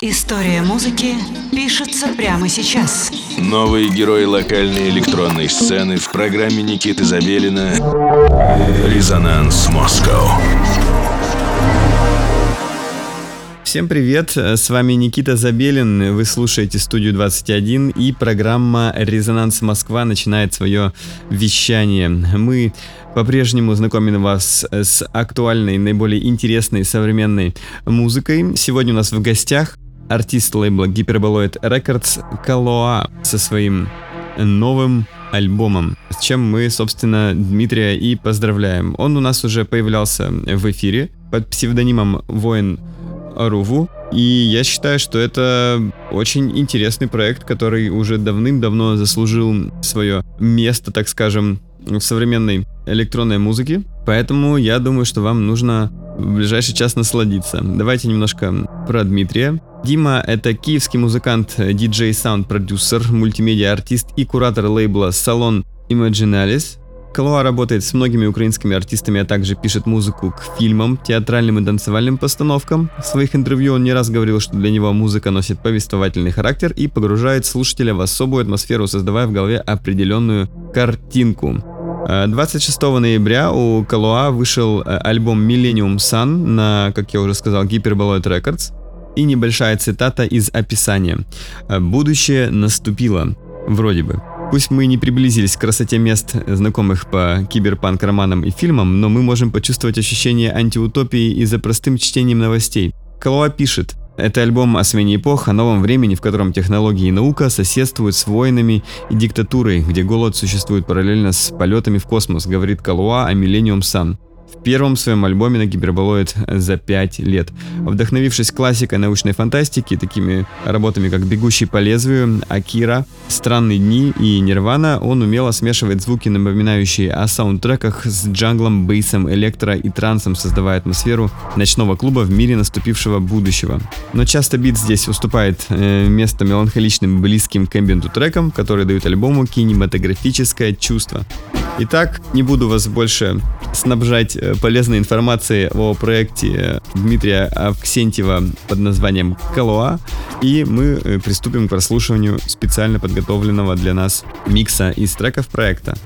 История музыки пишется прямо сейчас. Новые герои локальной электронной сцены в программе Никиты Забелина «Резонанс Москва». Всем привет, с вами Никита Забелин, вы слушаете студию 21 и программа «Резонанс Москва» начинает свое вещание. Мы по-прежнему знакомим вас с актуальной, наиболее интересной современной музыкой. Сегодня у нас в гостях артист лейбла Hyperboloid Records Калоа со своим новым альбомом, с чем мы, собственно, Дмитрия и поздравляем. Он у нас уже появлялся в эфире под псевдонимом Воин Руву. И я считаю, что это очень интересный проект, который уже давным-давно заслужил свое место, так скажем, в современной электронной музыке. Поэтому я думаю, что вам нужно в ближайший час насладиться. Давайте немножко про Дмитрия. Дима — это киевский музыкант, диджей, саунд-продюсер, мультимедиа-артист и куратор лейбла «Салон Imaginalis». Калуа работает с многими украинскими артистами, а также пишет музыку к фильмам, театральным и танцевальным постановкам. В своих интервью он не раз говорил, что для него музыка носит повествовательный характер и погружает слушателя в особую атмосферу, создавая в голове определенную картинку. 26 ноября у Калуа вышел э, альбом Millennium Sun на, как я уже сказал, Hyperboloid Records. И небольшая цитата из описания. «Будущее наступило». Вроде бы. Пусть мы не приблизились к красоте мест, знакомых по киберпанк-романам и фильмам, но мы можем почувствовать ощущение антиутопии и за простым чтением новостей. Калуа пишет, это альбом о смене эпох, о новом времени, в котором технологии и наука соседствуют с войнами и диктатурой, где голод существует параллельно с полетами в космос, говорит Калуа о Millennium Sun в первом своем альбоме на гиперболоид за 5 лет. Вдохновившись классикой научной фантастики, такими работами как «Бегущий по лезвию», «Акира», «Странные дни» и «Нирвана», он умело смешивает звуки, напоминающие о саундтреках с джанглом, бейсом, электро и трансом, создавая атмосферу ночного клуба в мире наступившего будущего. Но часто бит здесь уступает э, место меланхоличным, близким к эмбиенту трекам, которые дают альбому кинематографическое чувство. Итак, не буду вас больше снабжать э, полезной информацией о проекте э, Дмитрия Авксентьева под названием «Калуа», и мы э, приступим к прослушиванию специально подготовленного для нас микса из треков проекта.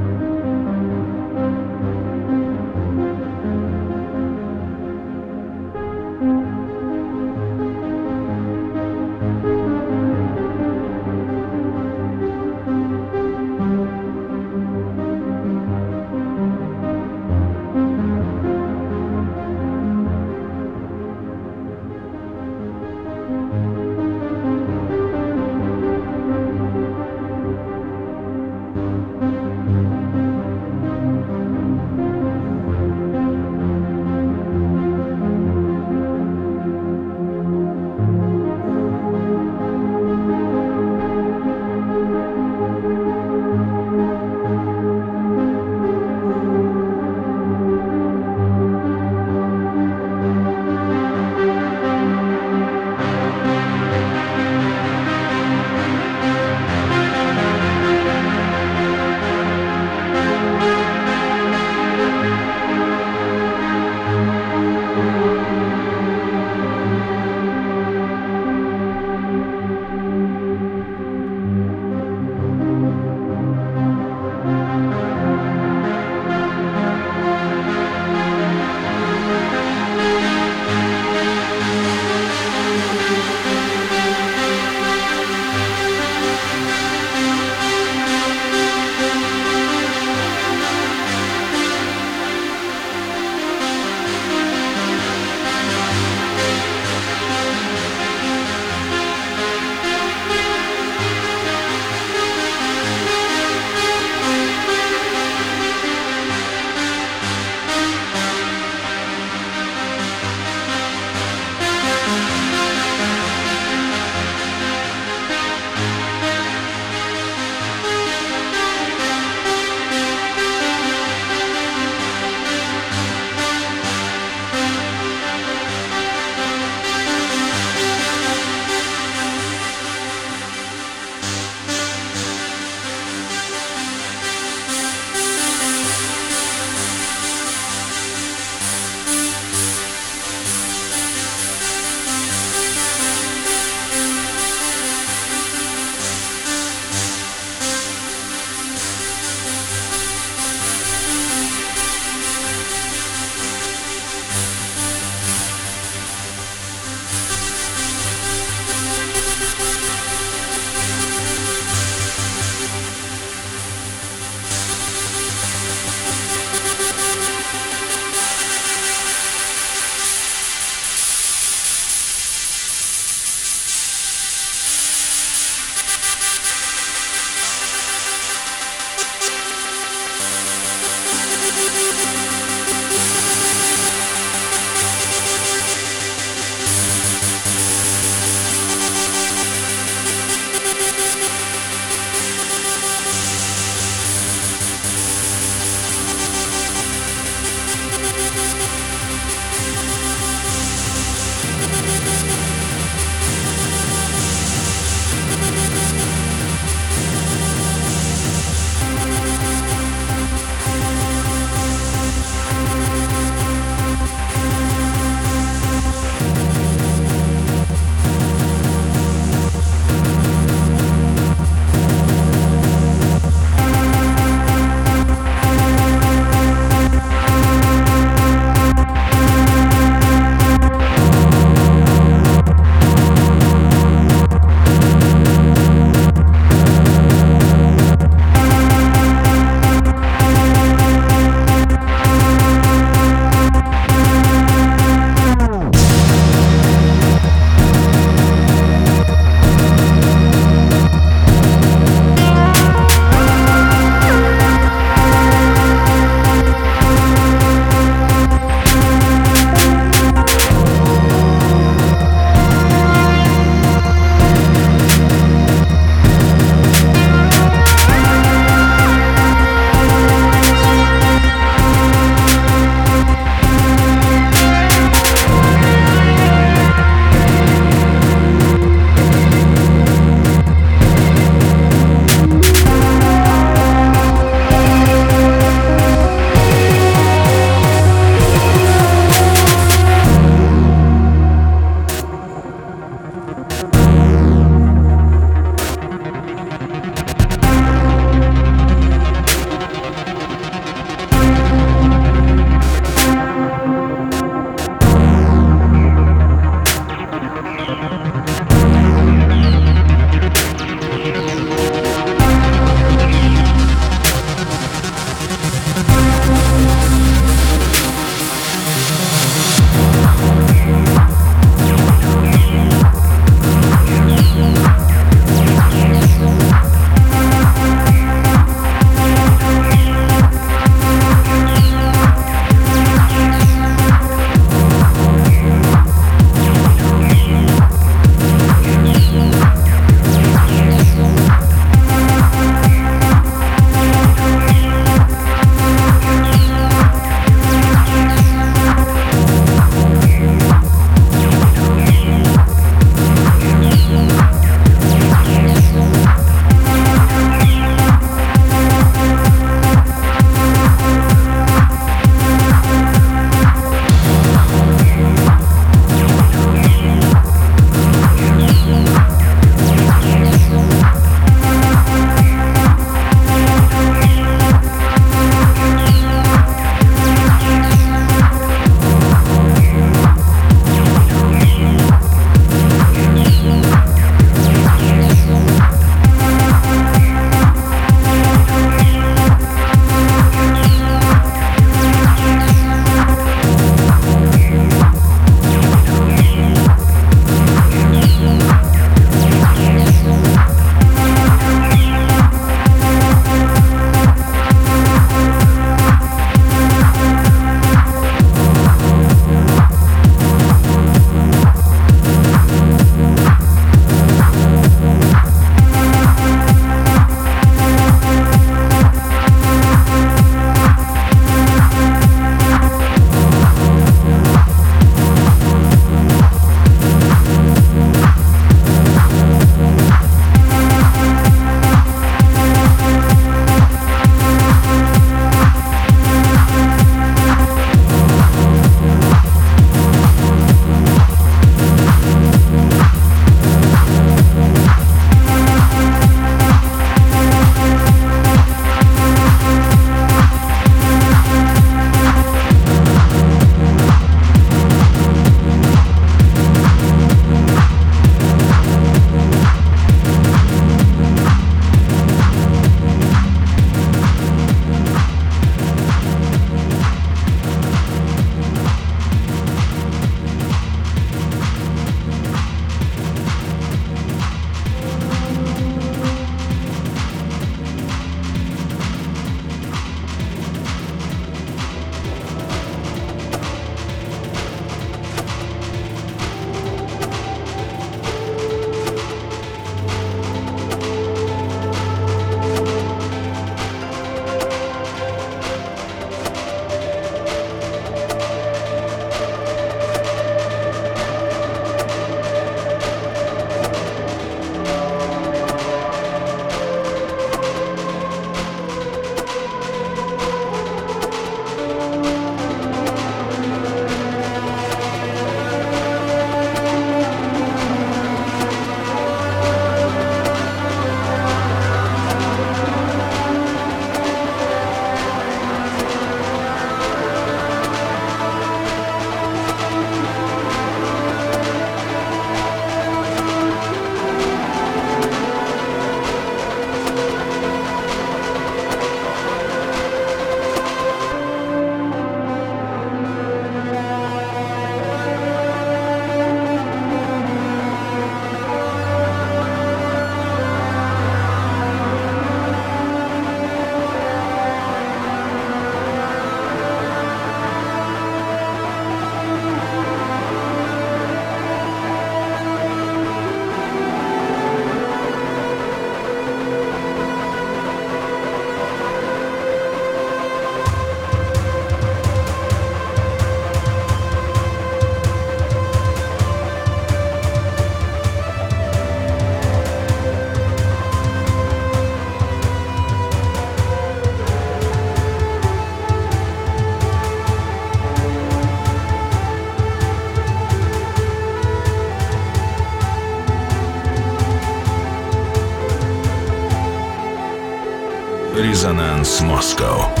Resonance Moscow.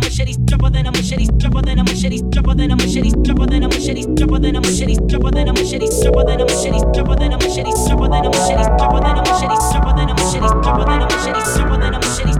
I'm a shitty stripper, then I'm a shitty stripper, then I'm a shitty stripper, then I'm a shitty stripper, then I'm a shitty stripper, then I'm a shitty stripper, then I'm a shitty stripper, then I'm a shitty stripper, then I'm a shitty stripper, then I'm a shitty stripper, then I'm a shitty stripper, then I'm a shitty stripper, then I'm a shitty stripper, then I'm a shitty stripper, then I'm a shitty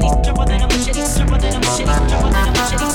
machete, sharper than a machete, sharper than a machete, sharper than a machete,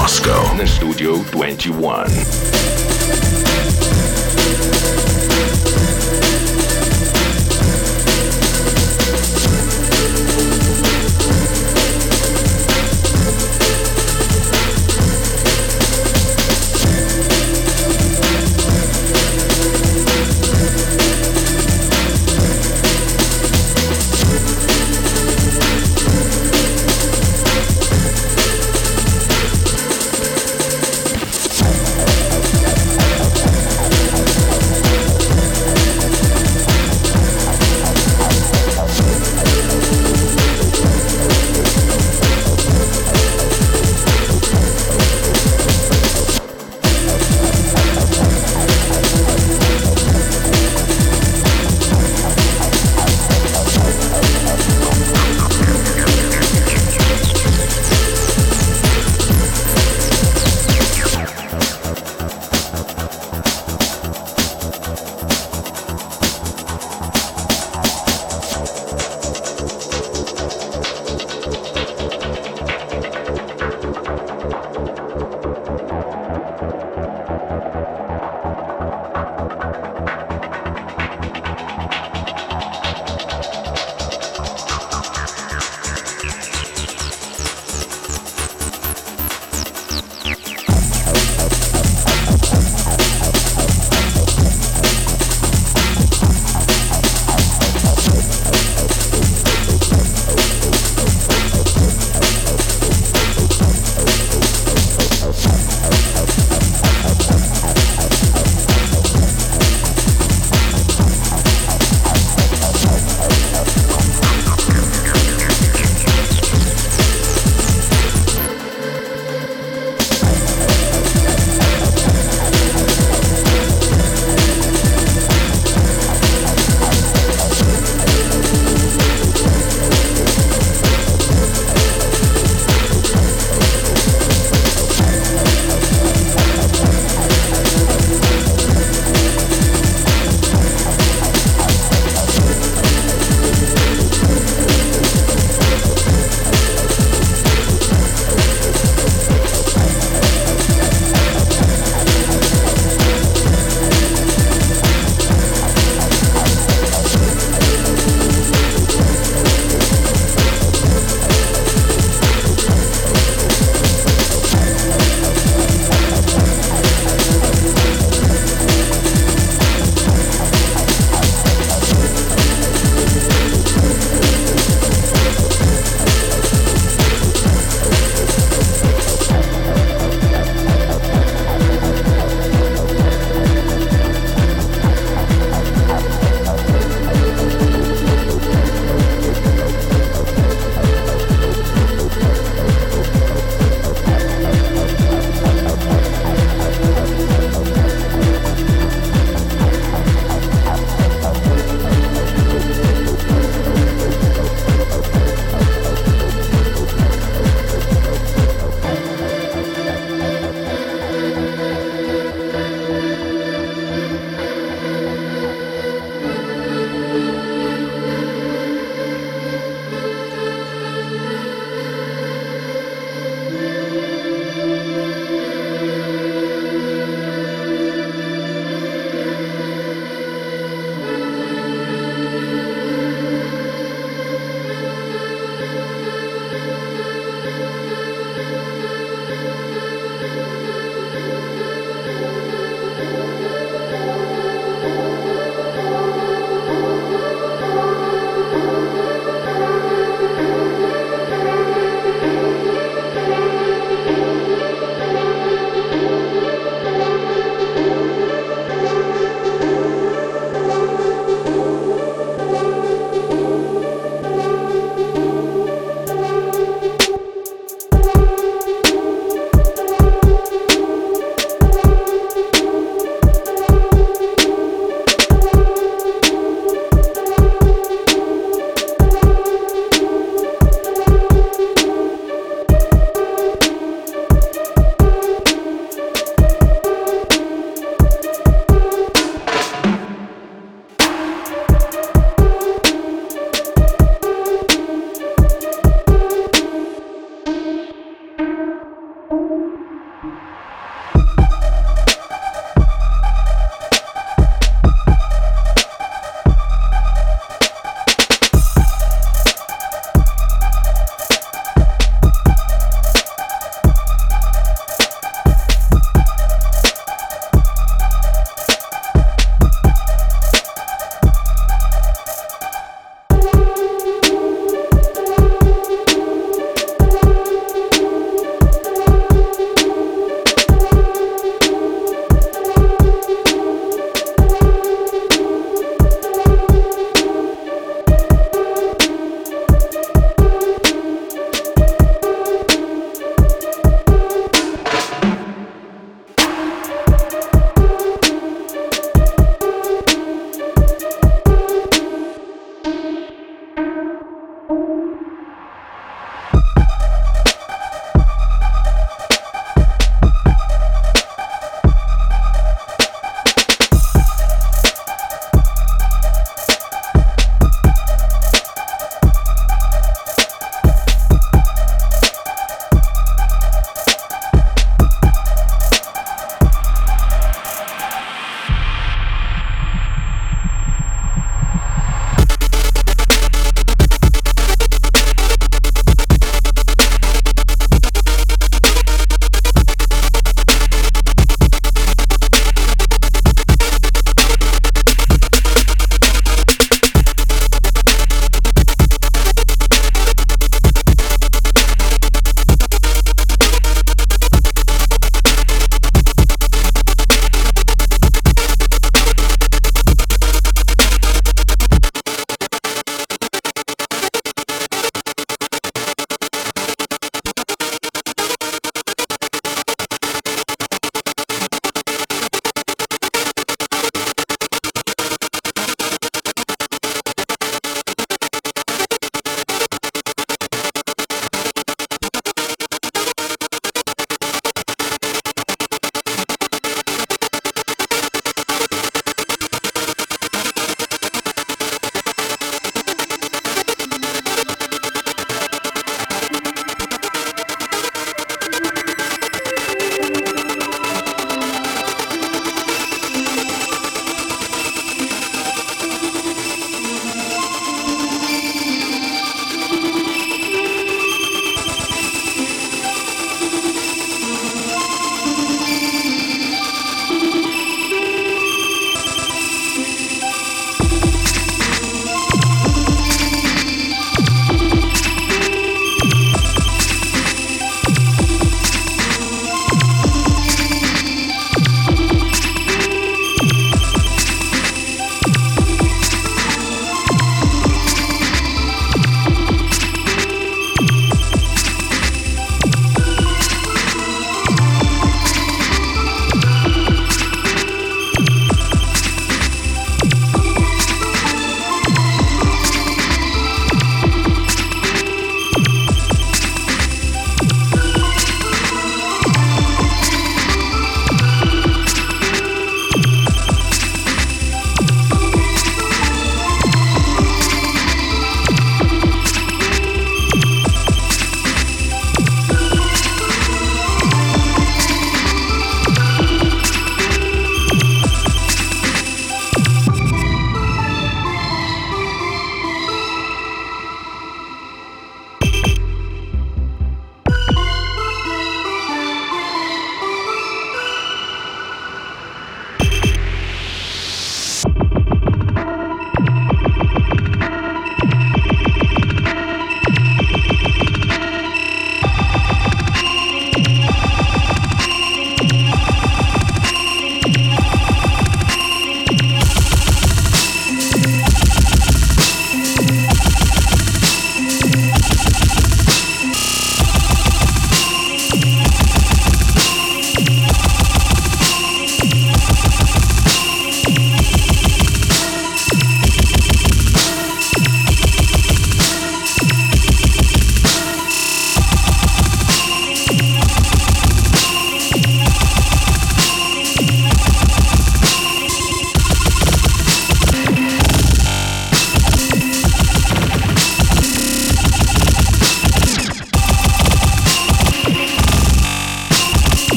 Moscow на Studio 21.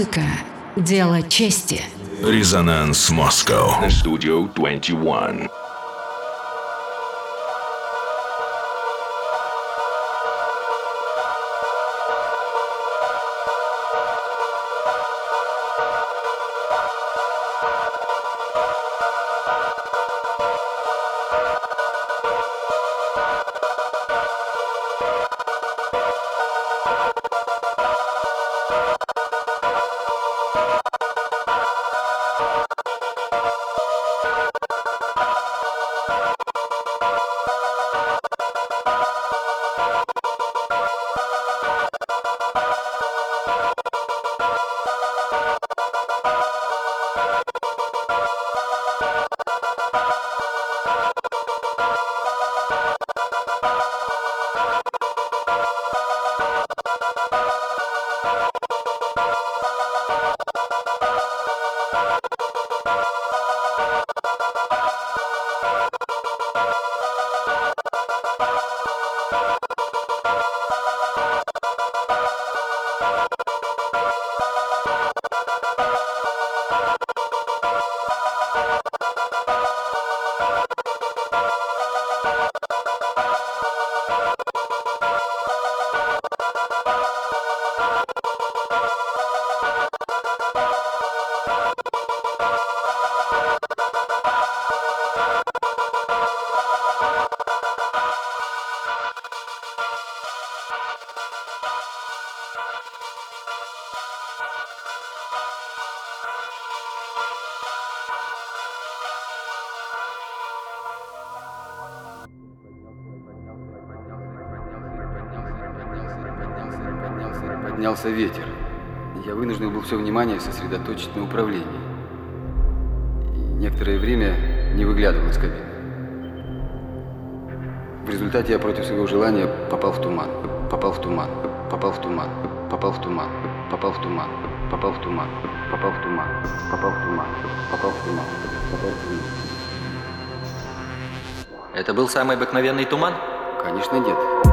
Музыка – дело чести. Резонанс Москва. Studio 21. Поднялся ветер. Я вынужден был все внимание сосредоточить на управлении. И некоторое время не выглядывал из кабины. В результате я против своего желания попал в туман. Попал в туман. Попал в туман. Попал в туман. Попал в туман. Попал в туман. Попал в туман. Попал в туман. Попал в туман. Попал в туман. Это был самый обыкновенный туман? Конечно, нет.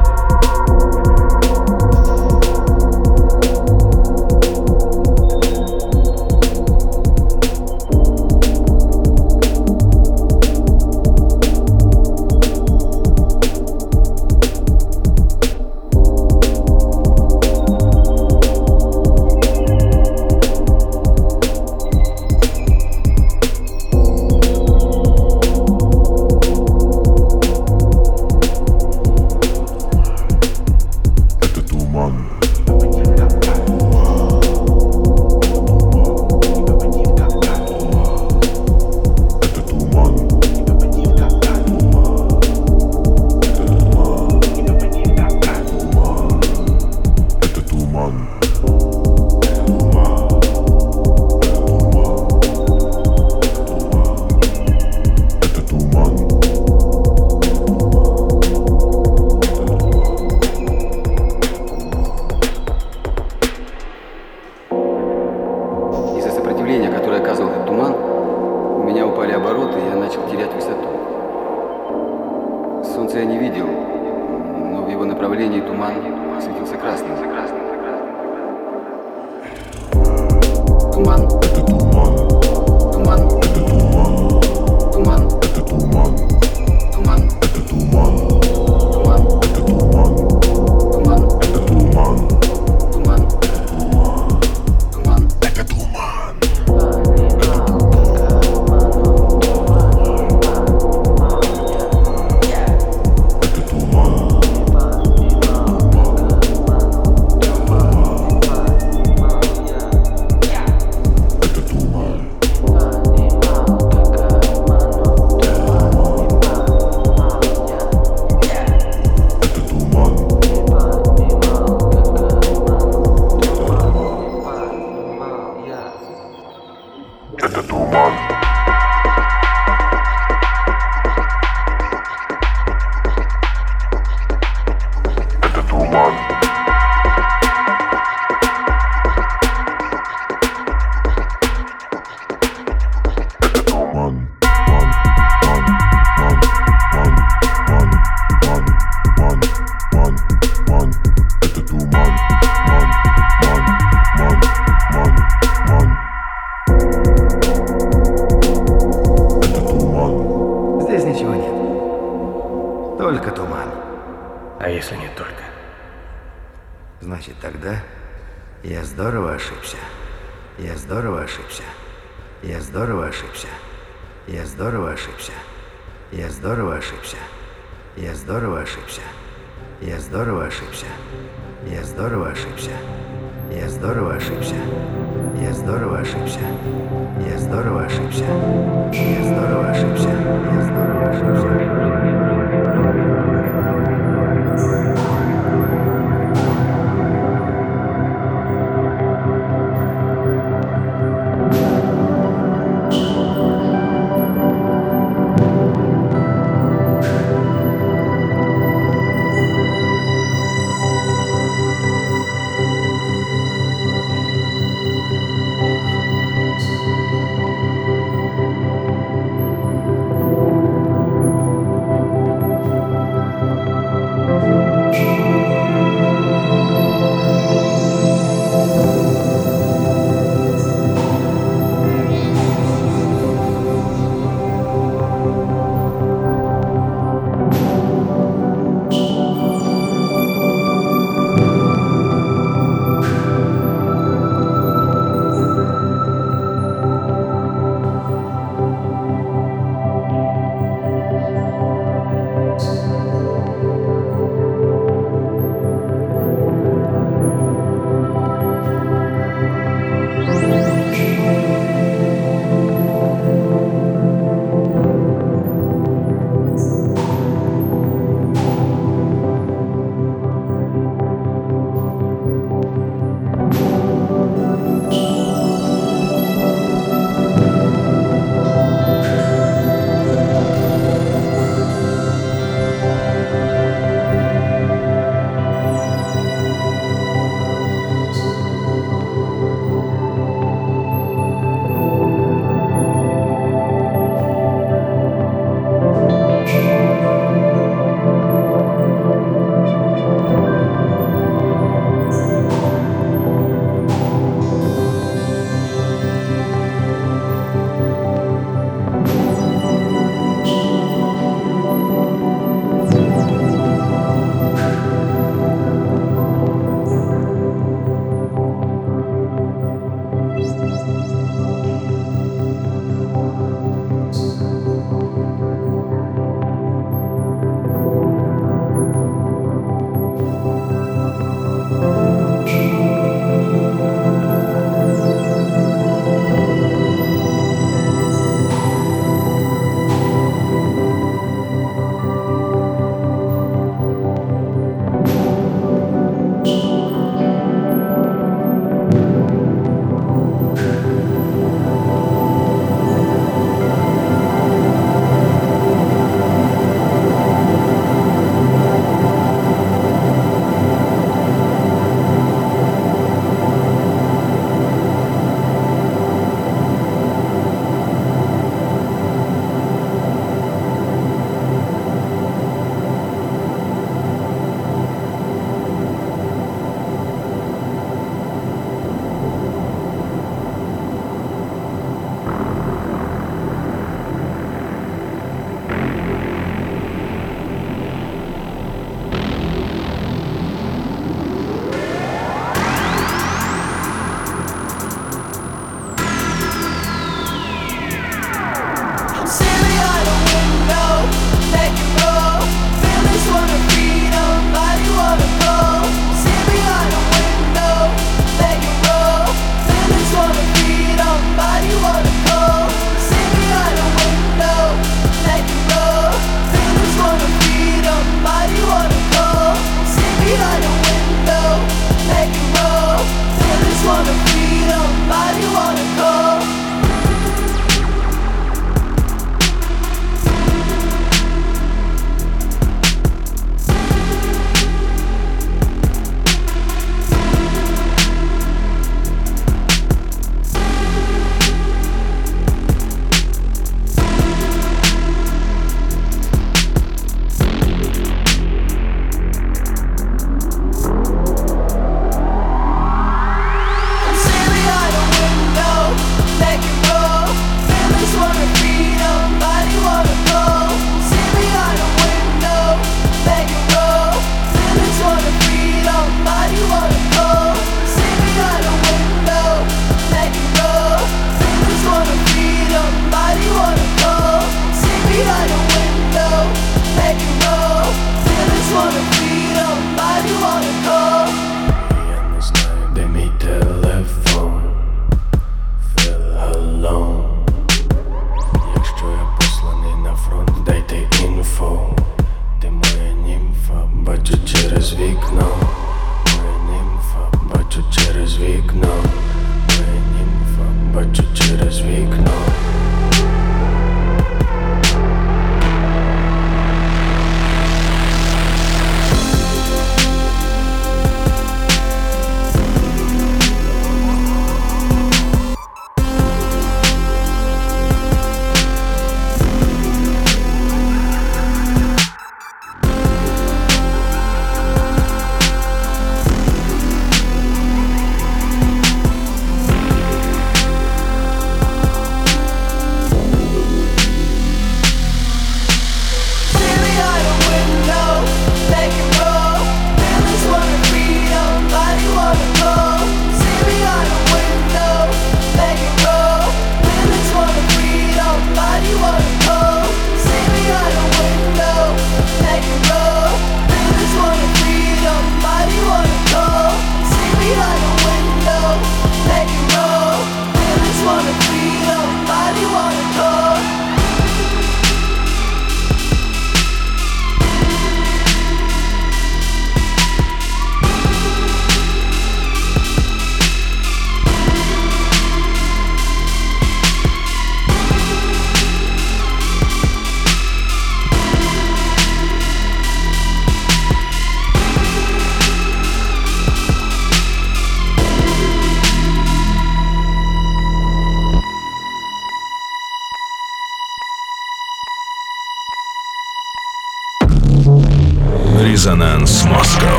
Только туман. А если не только? Значит, тогда я здорово ошибся. Я здорово ошибся. Я здорово ошибся. Я здорово ошибся. Я здорово ошибся. Я здорово ошибся. Я здорово ошибся. Я здорово ошибся. Я здорово ошибся. Я здорово ошибся. Я здорово ошибся. Я здорово ошибся. Я здорово ошибся.